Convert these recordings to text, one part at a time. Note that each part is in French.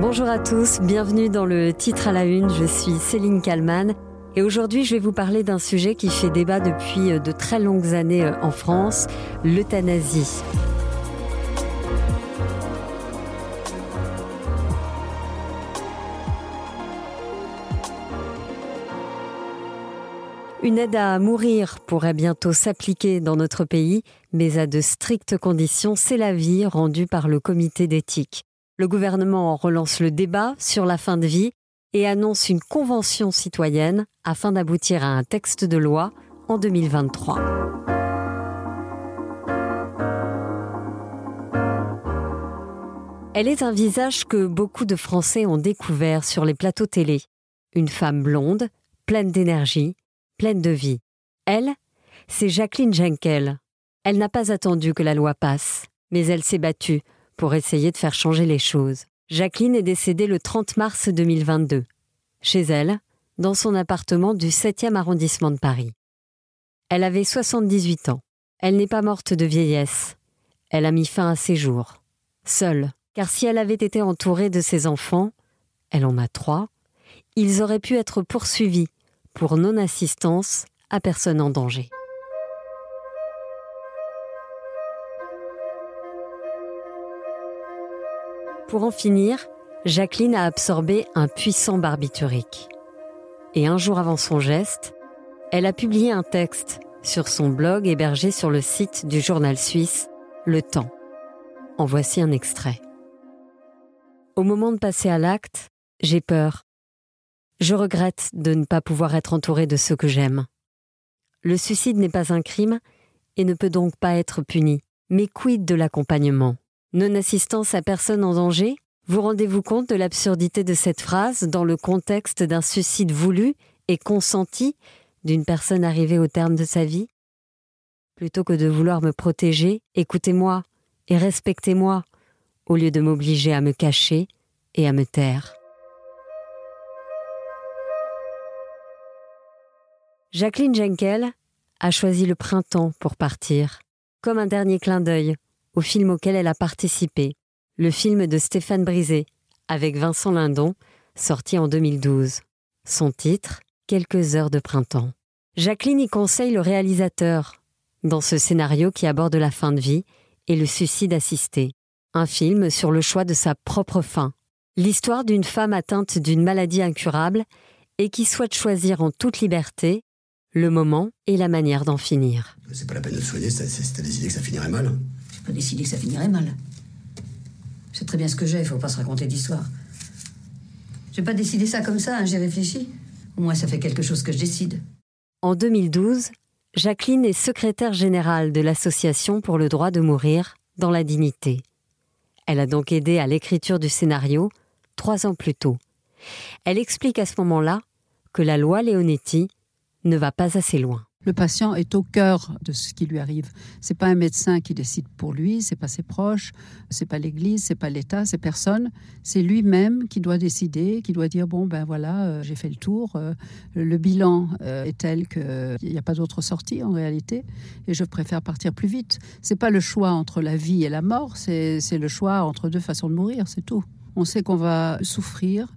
Bonjour à tous, bienvenue dans le titre à la une. Je suis Céline Kalman et aujourd'hui je vais vous parler d'un sujet qui fait débat depuis euh, de très longues années euh, en France, l'euthanasie. Une aide à mourir pourrait bientôt s'appliquer dans notre pays, mais à de strictes conditions, c'est l'avis rendu par le comité d'éthique. Le gouvernement relance le débat sur la fin de vie et annonce une convention citoyenne afin d'aboutir à un texte de loi en 2023. Elle est un visage que beaucoup de Français ont découvert sur les plateaux télé. Une femme blonde, pleine d'énergie, pleine de vie. Elle, c'est Jacqueline Jenkel. Elle n'a pas attendu que la loi passe, mais elle s'est battue pour essayer de faire changer les choses. Jacqueline est décédée le 30 mars 2022, chez elle, dans son appartement du 7e arrondissement de Paris. Elle avait 78 ans. Elle n'est pas morte de vieillesse. Elle a mis fin à ses jours. Seule, car si elle avait été entourée de ses enfants, elle en a trois, ils auraient pu être poursuivis pour non-assistance à personne en danger. Pour en finir, Jacqueline a absorbé un puissant barbiturique. Et un jour avant son geste, elle a publié un texte sur son blog hébergé sur le site du journal suisse Le Temps. En voici un extrait. Au moment de passer à l'acte, j'ai peur. Je regrette de ne pas pouvoir être entourée de ceux que j'aime. Le suicide n'est pas un crime et ne peut donc pas être puni. Mais quid de l'accompagnement? Non-assistance à personne en danger Vous rendez-vous compte de l'absurdité de cette phrase dans le contexte d'un suicide voulu et consenti d'une personne arrivée au terme de sa vie? Plutôt que de vouloir me protéger, écoutez-moi et respectez-moi, au lieu de m'obliger à me cacher et à me taire. Jacqueline Jenkel a choisi le printemps pour partir, comme un dernier clin d'œil au film auquel elle a participé, le film de Stéphane Brisé, avec Vincent Lindon, sorti en 2012. Son titre Quelques heures de printemps. Jacqueline y conseille le réalisateur dans ce scénario qui aborde la fin de vie et le suicide assisté. Un film sur le choix de sa propre fin. L'histoire d'une femme atteinte d'une maladie incurable et qui souhaite choisir en toute liberté le moment et la manière d'en finir. C'est pas la peine de soigner, décidé que ça finirait mal pas décidé que ça finirait mal. Je sais très bien ce que j'ai, il faut pas se raconter d'histoire. J'ai pas décidé ça comme ça, hein, j'ai réfléchi. Au moins, ça fait quelque chose que je décide. En 2012, Jacqueline est secrétaire générale de l'Association pour le droit de mourir dans la dignité. Elle a donc aidé à l'écriture du scénario trois ans plus tôt. Elle explique à ce moment-là que la loi Leonetti ne va pas assez loin. Le patient est au cœur de ce qui lui arrive. C'est pas un médecin qui décide pour lui, c'est pas ses proches, c'est pas l'Église, c'est pas l'État, c'est personne. C'est lui-même qui doit décider, qui doit dire bon ben voilà, euh, j'ai fait le tour. Euh, le bilan euh, est tel qu'il n'y a pas d'autre sortie en réalité, et je préfère partir plus vite. C'est pas le choix entre la vie et la mort, c'est le choix entre deux façons de mourir, c'est tout. On sait qu'on va souffrir,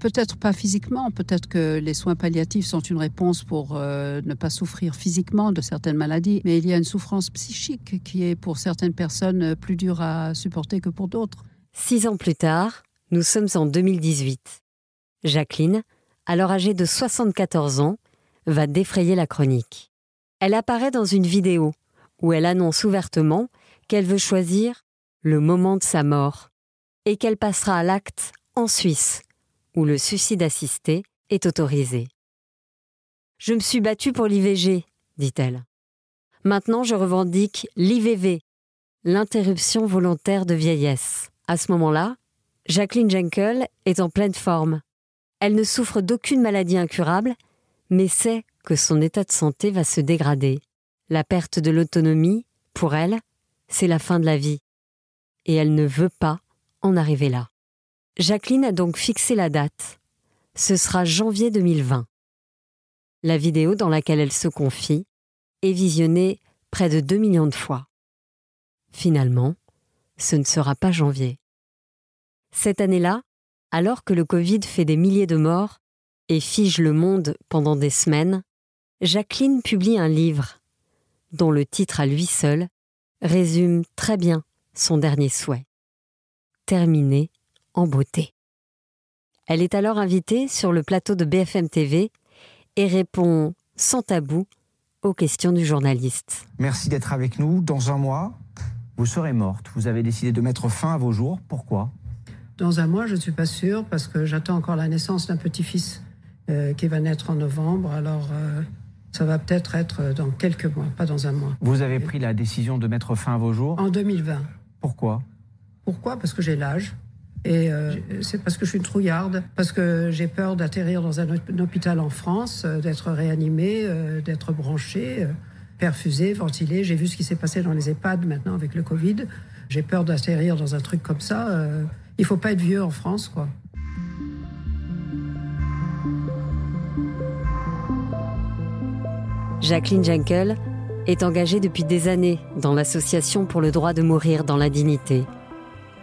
Peut-être pas physiquement, peut-être que les soins palliatifs sont une réponse pour euh, ne pas souffrir physiquement de certaines maladies, mais il y a une souffrance psychique qui est pour certaines personnes plus dure à supporter que pour d'autres. Six ans plus tard, nous sommes en 2018. Jacqueline, alors âgée de 74 ans, va défrayer la chronique. Elle apparaît dans une vidéo où elle annonce ouvertement qu'elle veut choisir le moment de sa mort et qu'elle passera à l'acte en Suisse où le suicide assisté est autorisé. Je me suis battue pour l'IVG, dit-elle. Maintenant, je revendique l'IVV, l'interruption volontaire de vieillesse. À ce moment-là, Jacqueline Jenkel est en pleine forme. Elle ne souffre d'aucune maladie incurable, mais sait que son état de santé va se dégrader. La perte de l'autonomie, pour elle, c'est la fin de la vie. Et elle ne veut pas en arriver là. Jacqueline a donc fixé la date. Ce sera janvier 2020. La vidéo dans laquelle elle se confie est visionnée près de 2 millions de fois. Finalement, ce ne sera pas janvier. Cette année-là, Alors que le Covid fait des milliers de morts et fige le monde pendant des semaines, Jacqueline publie un livre dont le titre à lui seul résume très bien son dernier souhait. Terminer en beauté. Elle est alors invitée sur le plateau de BFM TV et répond sans tabou aux questions du journaliste. Merci d'être avec nous. Dans un mois, vous serez morte. Vous avez décidé de mettre fin à vos jours. Pourquoi? Dans un mois, je ne suis pas sûre parce que j'attends encore la naissance d'un petit-fils euh, qui va naître en novembre. Alors, euh, ça va peut-être être dans quelques mois, pas dans un mois. Vous avez pris la décision de mettre fin à vos jours? En 2020. Pourquoi? Pourquoi? Parce que j'ai l'âge. Et euh, c'est parce que je suis une trouillarde, parce que j'ai peur d'atterrir dans un, hôpital en France, euh, d'être réanimé, euh, d'être branché, perfusé, ventilé. J'ai vu ce qui s'est passé dans les EHPAD maintenant avec le Covid. J'ai peur d'atterrir dans un truc comme ça. il faut pas être vieux en France, quoi. Jacqueline Jenkel est engagée depuis des années dans l'Association pour le droit de mourir dans la dignité.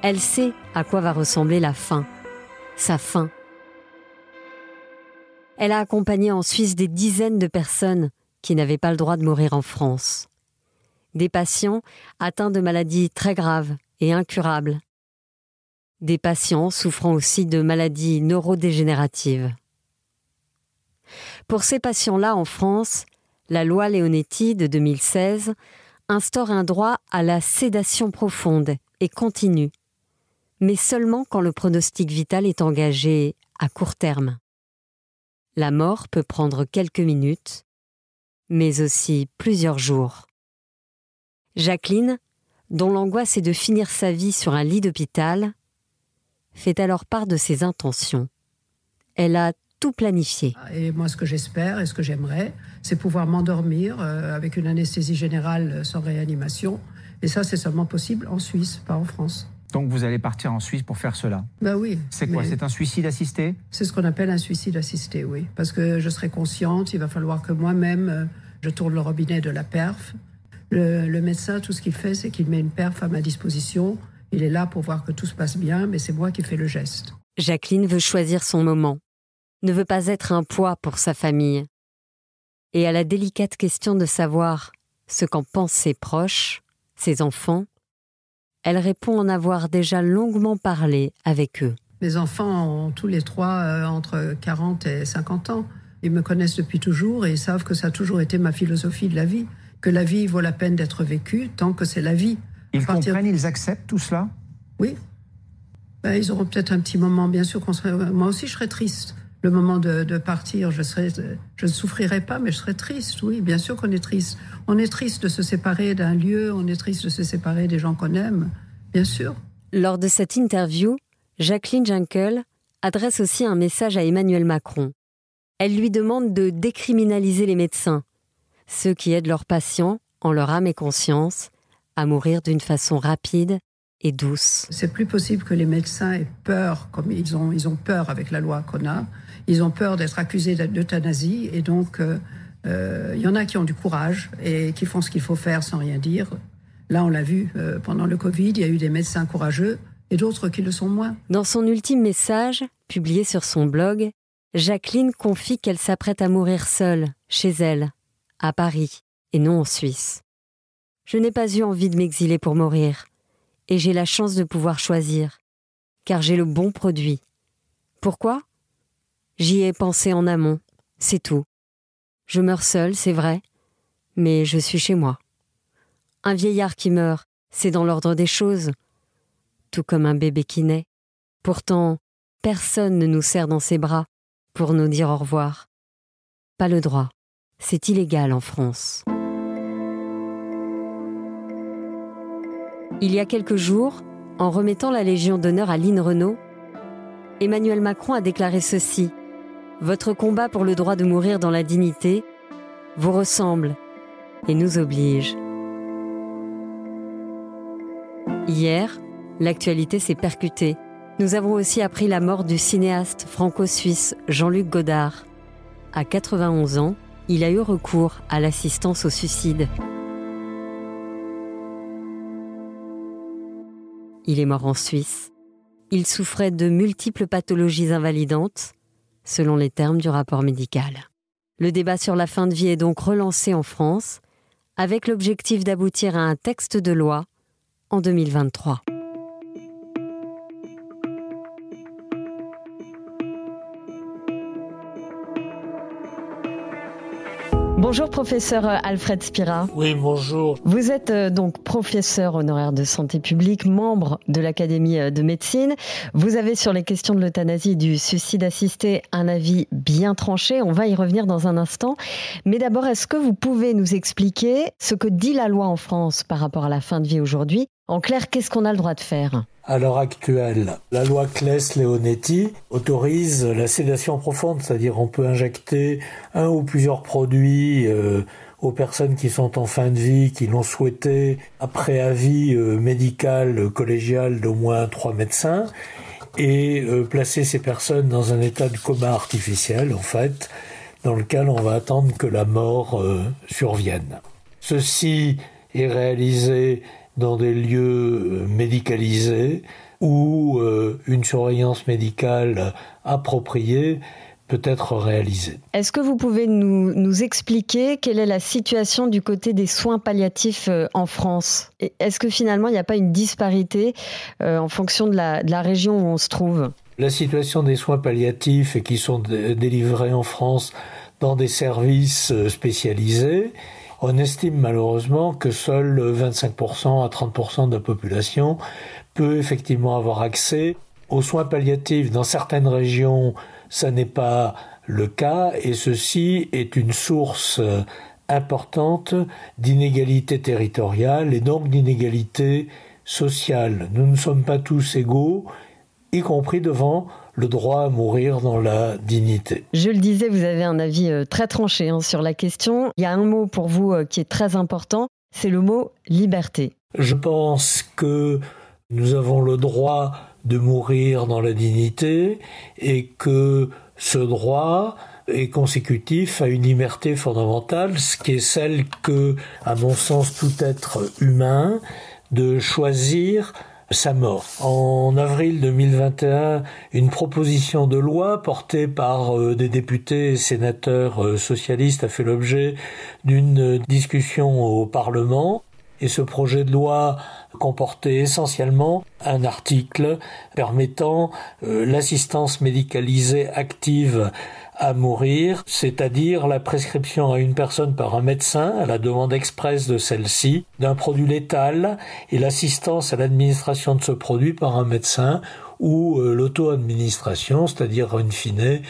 Elle sait à quoi va ressembler la fin, sa fin. Elle a accompagné en Suisse des dizaines de personnes qui n'avaient pas le droit de mourir en France. Des patients atteints de maladies très graves et incurables. Des patients souffrant aussi de maladies neurodégénératives. Pour ces patients-là en France, la loi Leonetti de 2016 instaure un droit à la sédation profonde et continue mais seulement quand le pronostic vital est engagé à court terme. La mort peut prendre quelques minutes, mais aussi plusieurs jours. Jacqueline, dont l'angoisse est de finir sa vie sur un lit d'hôpital, fait alors part de ses intentions. Elle a tout planifié. Et moi, ce que j'espère et ce que j'aimerais, c'est pouvoir m'endormir euh, avec une anesthésie générale sans réanimation. Et ça, c'est seulement possible en Suisse, pas en France. Donc vous allez partir en Suisse pour faire cela Bah oui. C'est quoi? C'est un suicide assisté? C'est ce qu'on appelle un suicide assisté, oui. Parce que je serai consciente, il va falloir que moi-même, euh, je tourne le robinet de la perf. Le, médecin, tout ce qu'il fait, c'est qu'il met une perf à ma disposition. Il est là pour voir que tout se passe bien, mais c'est moi qui fais le geste. Jacqueline veut choisir son moment, ne veut pas être un poids pour sa famille. Et à la délicate question de savoir ce qu'en pensent ses proches, ses enfants, elle répond en avoir déjà longuement parlé avec eux. Mes enfants ont tous les trois euh, entre 40 et 50 ans. Ils me connaissent depuis toujours et ils savent que ça a toujours été ma philosophie de la vie, que la vie vaut la peine d'être vécue tant que c'est la vie. Ils comprennent, ils acceptent tout cela? Oui. Ben, ils auront peut-être un petit moment, bien sûr. Moi aussi, je serais triste. Le moment de, de, partir, je, ne souffrirai pas, mais je serais triste. Oui, bien sûr qu'on est triste. On est triste de se séparer d'un lieu, on est triste de se séparer des gens qu'on aime, bien sûr. Lors de cette interview, Jacqueline Jankel adresse aussi un message à Emmanuel Macron. Elle lui demande de décriminaliser les médecins, ceux qui aident leurs patients, en leur âme et conscience, à mourir d'une façon rapide et douce. C'est plus possible que les médecins aient peur, comme ils ont, ils ont peur avec la loi qu'on a. Ils ont peur d'être accusés d'euthanasie et donc euh, euh, il y en a qui ont du courage et qui font ce qu'il faut faire sans rien dire. Là, on l'a vu euh, pendant le Covid, il y a eu des médecins courageux et d'autres qui le sont moins. Dans son ultime message, publié sur son blog, Jacqueline confie qu'elle s'apprête à mourir seule, chez elle, à Paris, et non en Suisse. Je n'ai pas eu envie de m'exiler pour mourir, et j'ai la chance de pouvoir choisir, car j'ai le bon produit. Pourquoi? J'y ai pensé en amont, c'est tout. Je meurs seul, c'est vrai, mais je suis chez moi. Un vieillard qui meurt, c'est dans l'ordre des choses, tout comme un bébé qui naît. Pourtant, personne ne nous serre dans ses bras pour nous dire au revoir. Pas le droit, c'est illégal en France. Il y a quelques jours, en remettant la Légion d'honneur à Lynn Renault, Emmanuel Macron a déclaré ceci votre combat pour le droit de mourir dans la dignité vous ressemble et nous oblige. Hier, l'actualité s'est percutée. Nous avons aussi appris la mort du cinéaste franco-suisse Jean-Luc Godard. À 91 ans, il a eu recours à l'assistance au suicide. Il est mort en Suisse, Il souffrait de multiples pathologies invalidantes, selon les termes du rapport médical. Le débat sur la fin de vie est donc relancé en France, avec l'objectif d'aboutir à un texte de loi en 2023. Bonjour professeur Alfred Spira. Oui, bonjour. Vous êtes euh, donc professeur honoraire de santé publique, membre de l'Académie euh, de médecine. Vous avez sur les questions de l'euthanasie et du suicide assisté un avis bien tranché. On va y revenir dans un instant. Mais d'abord, est-ce que vous pouvez nous expliquer ce que dit la loi en France par rapport à la fin de vie aujourd'hui? En clair, qu'est-ce qu'on a le droit de faire? À l'heure actuelle, la loi Claes-Leonetti autorise la sédation profonde, c'est-à-dire on peut injecter un ou plusieurs produits euh, aux personnes qui sont en fin de vie, qui l'ont souhaité, après avis euh, médical collégial d'au moins trois médecins, et euh, placer ces personnes dans un état de coma artificiel, en fait, dans lequel on va attendre que la mort survienne. Ceci est réalisé dans des lieux euh, médicalisés où euh, une surveillance médicale appropriée peut être réalisée. Est-ce que vous pouvez nous, nous, expliquer quelle est la situation du côté des soins palliatifs euh, en France? Est-ce que finalement il n'y a pas une disparité en fonction de la, de la, région où on se trouve? La situation des soins palliatifs et qui sont délivrés en France dans des services spécialisés on estime malheureusement que seul 25% à 30% de la population peut effectivement avoir accès aux soins palliatifs. Dans certaines régions, ça n'est pas le cas et ceci est une source importante d'inégalité territoriale et donc d'inégalité sociale. Nous ne sommes pas tous égaux, y compris devant le droit à mourir dans la dignité. Je le disais, vous avez un avis euh, très tranché hein, sur la question. Il y a un mot pour vous euh, qui est très important, c'est le mot liberté. Je pense que nous avons le droit de mourir dans la dignité et que ce droit est consécutif à une liberté fondamentale, ce qui est celle que, à mon sens, tout être humain de choisir sa mort. En avril 2021, une proposition de loi portée par euh, des députés et sénateurs euh, socialistes a fait l'objet d'une discussion au Parlement. Et ce projet de loi comportait essentiellement un article permettant euh, l'assistance médicalisée active à mourir, c'est-à-dire la prescription à une personne par un médecin à la demande expresse de celle-ci d'un produit létal et l'assistance à l'administration de ce produit par un médecin ou euh, l'auto-administration, c'est-à-dire in fine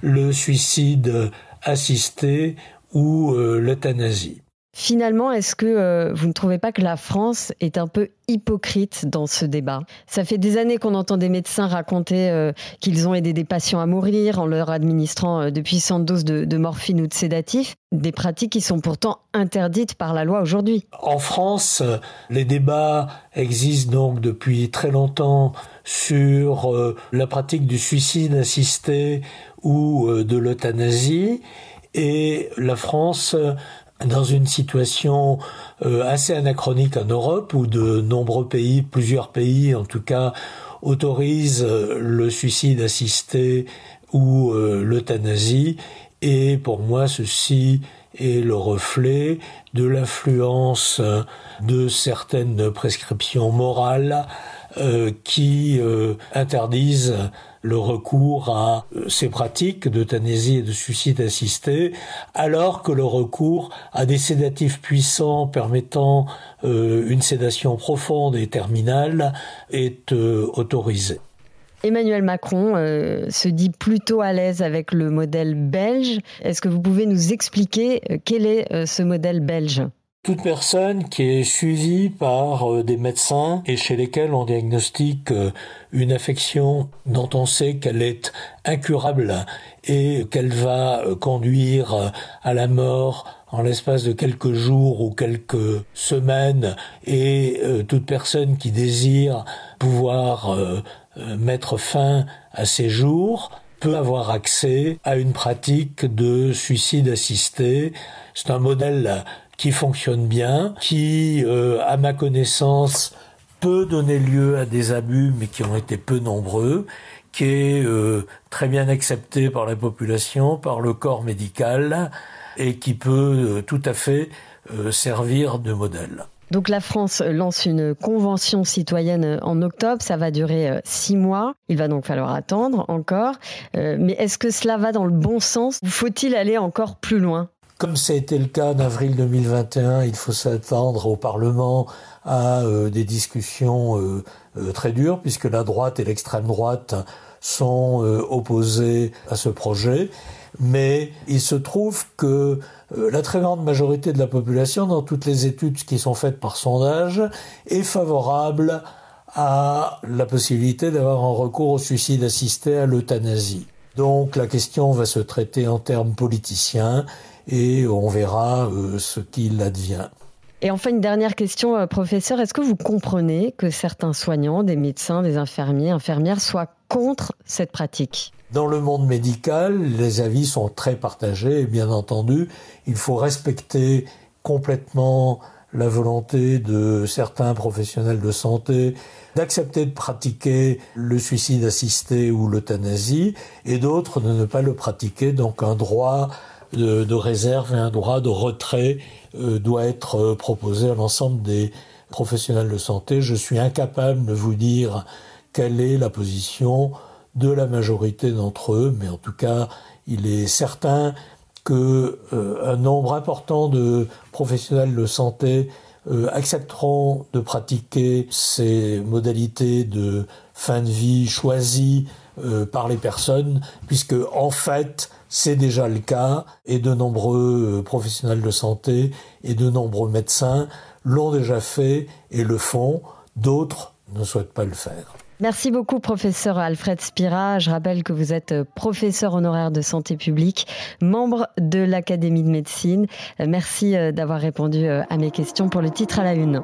le suicide assisté ou euh, l'euthanasie. Finalement, est-ce que euh, vous ne trouvez pas que la France est un peu hypocrite dans ce débat? Ça fait des années qu'on entend des médecins raconter euh, qu'ils ont aidé des patients à mourir en leur administrant euh, de puissantes doses de, morphine ou de sédatifs, des pratiques qui sont pourtant interdites par la loi aujourd'hui. En France, les débats existent donc depuis très longtemps sur la pratique du suicide assisté ou de l'euthanasie. Et la France dans une situation euh, assez anachronique en Europe où de nombreux pays, plusieurs pays en tout cas, autorisent euh, le suicide assisté ou euh, l'euthanasie. Et pour moi, ceci est le reflet de l'influence de certaines prescriptions morales qui interdisent le recours à euh, ces pratiques d'euthanasie et de suicide assisté, alors que le recours à des sédatifs puissants permettant euh, une sédation profonde et terminale est euh, autorisé. Emmanuel Macron se dit plutôt à l'aise avec le modèle belge. Est-ce que vous pouvez nous expliquer quel est ce modèle belge? Toute personne qui est suivie par euh, des médecins et chez lesquels on diagnostique euh, une affection dont on sait qu'elle est incurable et qu'elle va euh, conduire à la mort en l'espace de quelques jours ou quelques semaines et toute personne qui désire pouvoir mettre fin à ses jours peut avoir accès à une pratique de suicide assisté. C'est un modèle qui fonctionne bien, qui, euh, à ma connaissance, peut donner lieu à des abus, mais qui ont été peu nombreux, qui est euh, très bien accepté par la population, par le corps médical, et qui peut euh, tout à fait servir de modèle. Donc la France lance une convention citoyenne en octobre, ça va durer six mois, il va donc falloir attendre encore. Mais est-ce que cela va dans le bon sens? Faut-il aller encore plus loin? Comme ça a été le cas en avril 2021, il faut s'attendre au Parlement à euh, des discussions euh, euh, très dures, puisque la droite et l'extrême droite sont opposés à ce projet. Mais il se trouve que la très grande majorité de la population, dans toutes les études qui sont faites par sondage, est favorable à la possibilité d'avoir un recours au suicide assisté à l'euthanasie. Donc la question va se traiter en termes politiciens et on verra ce qu'il advient. Et enfin, une dernière question, euh, professeur. Est-ce que vous comprenez que certains soignants, des médecins, des infirmiers, infirmières soient contre cette pratique? Dans le monde médical, les avis sont très partagés et bien entendu, il faut respecter complètement la volonté de certains professionnels de santé d'accepter de pratiquer le suicide assisté ou l'euthanasie et d'autres de ne pas le pratiquer, donc un droit de, réserve et un droit de retrait euh, doit être euh, proposé à l'ensemble des professionnels de santé. Je suis incapable de vous dire quelle est la position de la majorité d'entre eux, mais en tout cas, il est certain que euh, un nombre important de professionnels de santé accepteront de pratiquer ces modalités de fin de vie choisies par les personnes, puisque en fait, c'est déjà le cas et de nombreux euh, professionnels de santé et de nombreux médecins l'ont déjà fait et le font. D'autres ne souhaitent pas le faire. Merci beaucoup, professeur Alfred Spira. Je rappelle que vous êtes professeur honoraire de santé publique, membre de l'Académie de médecine. Merci euh, d'avoir répondu euh, à mes questions pour le titre à la une.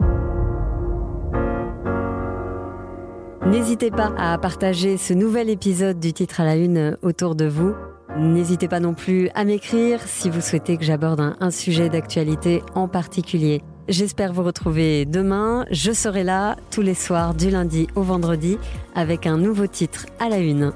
N'hésitez pas à partager ce nouvel épisode du titre à la une autour de vous. N'hésitez pas non plus à m'écrire si vous souhaitez que j'aborde un, sujet d'actualité en particulier. J'espère vous retrouver demain. Je serai là tous les soirs du lundi au vendredi avec un nouveau titre à la une.